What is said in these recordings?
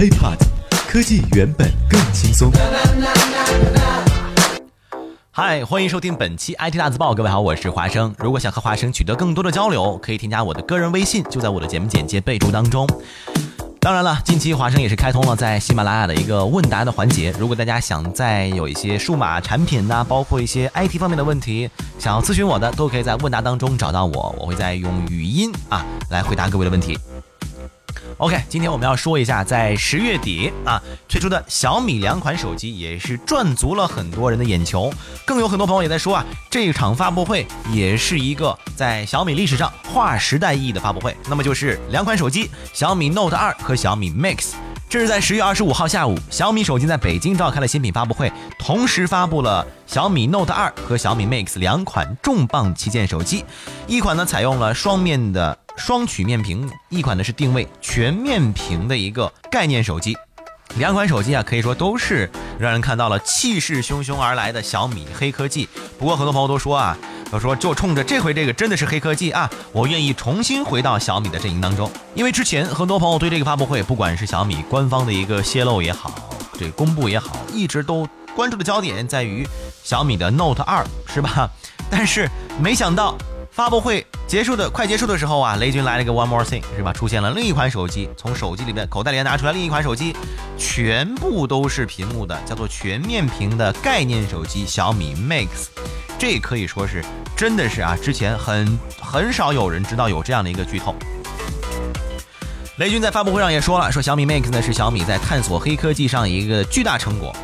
HiPod，科技原本更轻松。嗨，欢迎收听本期 IT 大字报。各位好，我是华生。如果想和华生取得更多的交流，可以添加我的个人微信，就在我的节目简介备注当中。当然了，近期华生也是开通了在喜马拉雅的一个问答的环节。如果大家想再有一些数码产品呐，包括一些 IT 方面的问题，想要咨询我的，都可以在问答当中找到我，我会再用语音啊来回答各位的问题。OK，今天我们要说一下，在十月底啊推出的小米两款手机，也是赚足了很多人的眼球。更有很多朋友也在说啊，这场发布会也是一个在小米历史上划时代意义的发布会。那么就是两款手机，小米 Note 二和小米 Mix。这是在十月二十五号下午，小米手机在北京召开了新品发布会，同时发布了小米 Note 二和小米 Mix 两款重磅旗舰手机。一款呢采用了双面的双曲面屏，一款呢是定位全面屏的一个概念手机。两款手机啊，可以说都是让人看到了气势汹汹而来的小米黑科技。不过很多朋友都说啊。他说：“就冲着这回这个真的是黑科技啊，我愿意重新回到小米的阵营当中。因为之前很多朋友对这个发布会，不管是小米官方的一个泄露也好，这公布也好，一直都关注的焦点在于小米的 Note 二，是吧？但是没想到发布会结束的快结束的时候啊，雷军来了一个 One More Thing，是吧？出现了另一款手机，从手机里面口袋里拿出来另一款手机，全部都是屏幕的，叫做全面屏的概念手机小米 Mix。”这可以说是真的是啊，之前很很少有人知道有这样的一个剧透。雷军在发布会上也说了，说小米 Mix 呢是小米在探索黑科技上一个巨大成果。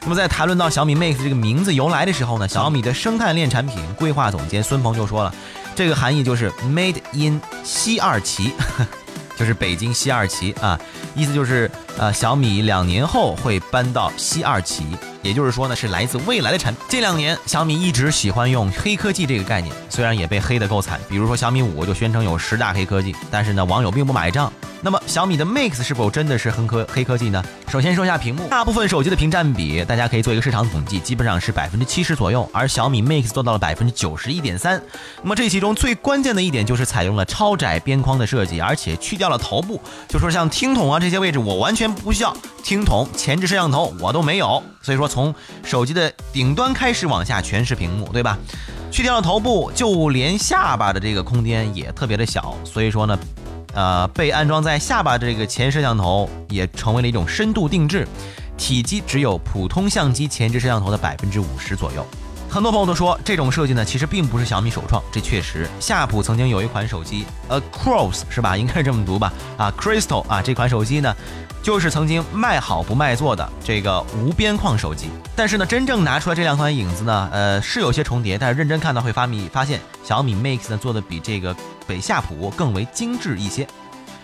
那么在谈论到小米 Mix 这个名字由来的时候呢，小米的生态链产品规划总监孙鹏就说了，这个含义就是 Made in 西二旗，就是北京西二旗啊，意思就是呃小米两年后会搬到西二旗。也就是说呢，是来自未来的产品。这两年，小米一直喜欢用黑科技这个概念，虽然也被黑得够惨。比如说小米五就宣称有十大黑科技，但是呢，网友并不买账。那么小米的 Mix 是否真的是黑科黑科技呢？首先说一下屏幕，大部分手机的屏占比，大家可以做一个市场统计，基本上是百分之七十左右，而小米 Mix 做到了百分之九十一点三。那么这其中最关键的一点就是采用了超窄边框的设计，而且去掉了头部，就说像听筒啊这些位置，我完全不需要听筒、前置摄像头我都没有，所以说从手机的顶端开始往下全是屏幕，对吧？去掉了头部，就连下巴的这个空间也特别的小，所以说呢。呃，被安装在下巴这个前摄像头也成为了一种深度定制，体积只有普通相机前置摄像头的百分之五十左右。很多朋友都说这种设计呢，其实并不是小米首创，这确实，夏普曾经有一款手机，Across 是吧？应该是这么读吧？啊，Crystal 啊，这款手机呢。就是曾经卖好不卖座的这个无边框手机，但是呢，真正拿出来这两款影子呢，呃，是有些重叠，但是认真看到会发米发现小米 Mix 呢做的比这个北夏普更为精致一些，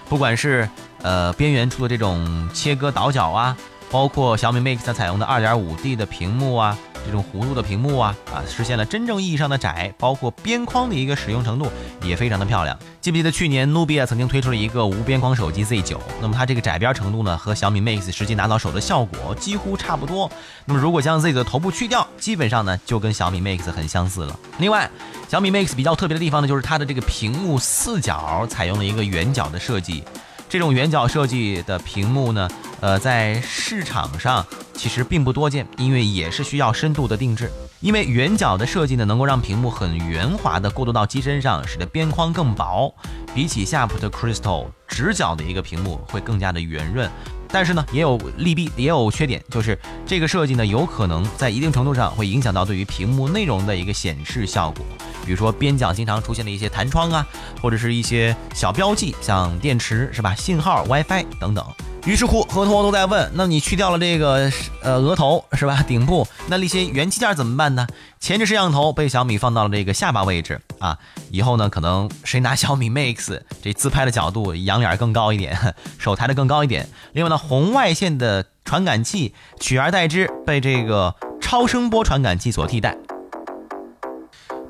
不管是呃边缘处的这种切割倒角啊，包括小米 Mix 它采用的 2.5D 的屏幕啊。这种弧度的屏幕啊啊，实现了真正意义上的窄，包括边框的一个使用程度也非常的漂亮。记不记得去年努比亚曾经推出了一个无边框手机 Z9？那么它这个窄边程度呢，和小米 Mix 实际拿到手的效果几乎差不多。那么如果将 Z 的头部去掉，基本上呢就跟小米 Mix 很相似了。另外，小米 Mix 比较特别的地方呢，就是它的这个屏幕四角采用了一个圆角的设计。这种圆角设计的屏幕呢，呃，在市场上。其实并不多见，因为也是需要深度的定制。因为圆角的设计呢，能够让屏幕很圆滑的过渡到机身上，使得边框更薄。比起夏普的 Crystal 直角的一个屏幕会更加的圆润。但是呢，也有利弊，也有缺点，就是这个设计呢，有可能在一定程度上会影响到对于屏幕内容的一个显示效果。比如说边角经常出现的一些弹窗啊，或者是一些小标记，像电池是吧、信号、WiFi 等等。于是乎，很多都在问：那你去掉了这个呃额头是吧？顶部那那些元器件怎么办呢？前置摄像头被小米放到了这个下巴位置啊。以后呢，可能谁拿小米 Mix 这自拍的角度仰脸更高一点，手抬得更高一点。另外呢，红外线的传感器取而代之，被这个超声波传感器所替代。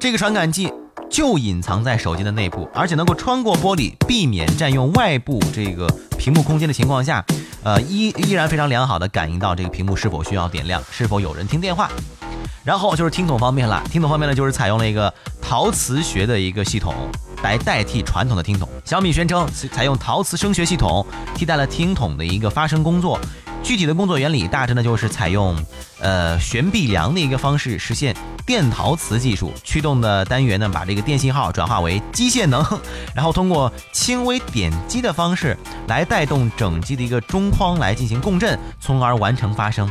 这个传感器。就隐藏在手机的内部，而且能够穿过玻璃，避免占用外部这个屏幕空间的情况下，呃，依依然非常良好的感应到这个屏幕是否需要点亮，是否有人听电话。然后就是听筒方面了，听筒方面呢，就是采用了一个陶瓷学的一个系统，来代替传统的听筒。小米宣称采用陶瓷声学系统替代了听筒的一个发声工作。具体的工作原理大致呢就是采用呃悬臂梁的一个方式实现电陶瓷技术驱动的单元呢，把这个电信号转化为机械能，然后通过轻微点击的方式来带动整机的一个中框来进行共振，从而完成发声。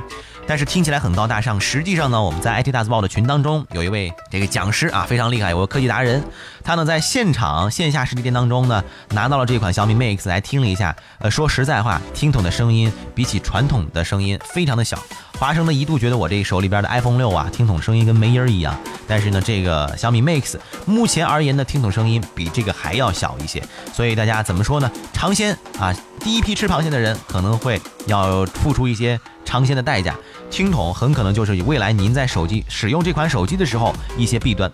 但是听起来很高大上，实际上呢，我们在 IT 大字报的群当中有一位这个讲师啊，非常厉害，有个科技达人，他呢在现场线下实体店当中呢拿到了这款小米 Mix 来听了一下，呃，说实在话，听筒的声音比起传统的声音非常的小。华生呢一度觉得我这手里边的 iPhone 六啊，听筒声音跟没音儿一样，但是呢，这个小米 Mix 目前而言的听筒声音比这个还要小一些，所以大家怎么说呢？尝鲜啊，第一批吃螃蟹的人可能会要付出一些尝鲜的代价。听筒很可能就是未来您在手机使用这款手机的时候一些弊端。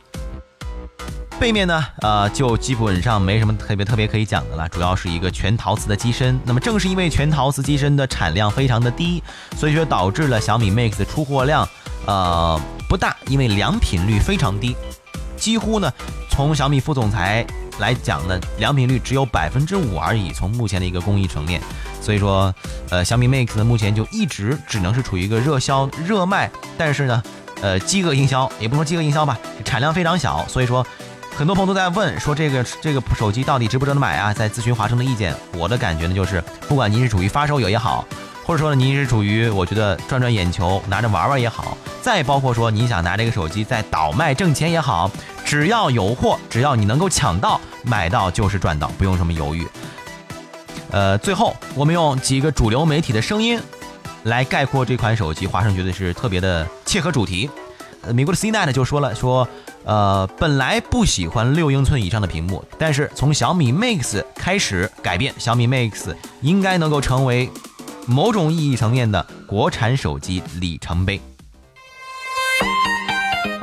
背面呢，呃，就基本上没什么特别特别可以讲的了，主要是一个全陶瓷的机身。那么正是因为全陶瓷机身的产量非常的低，所以说导致了小米 Mix 出货量，呃，不大，因为良品率非常低，几乎呢，从小米副总裁来讲呢，良品率只有百分之五而已。从目前的一个工艺层面。所以说，呃，小米 Mix 呢，目前就一直只能是处于一个热销热卖，但是呢，呃，饥饿营销也不说饥饿营销吧，产量非常小。所以说，很多朋友都在问说这个这个手机到底值不值得买啊？在咨询华生的意见，我的感觉呢就是，不管您是处于发烧友也好，或者说呢您是处于我觉得转转眼球拿着玩玩也好，再包括说你想拿这个手机在倒卖挣钱也好，只要有货，只要你能够抢到买到就是赚到，不用什么犹豫。呃，最后我们用几个主流媒体的声音来概括这款手机，华生觉得是特别的切合主题。呃，美国的 CNET 就说了，说呃本来不喜欢六英寸以上的屏幕，但是从小米 Mix 开始改变，小米 Mix 应该能够成为某种意义层面的国产手机里程碑。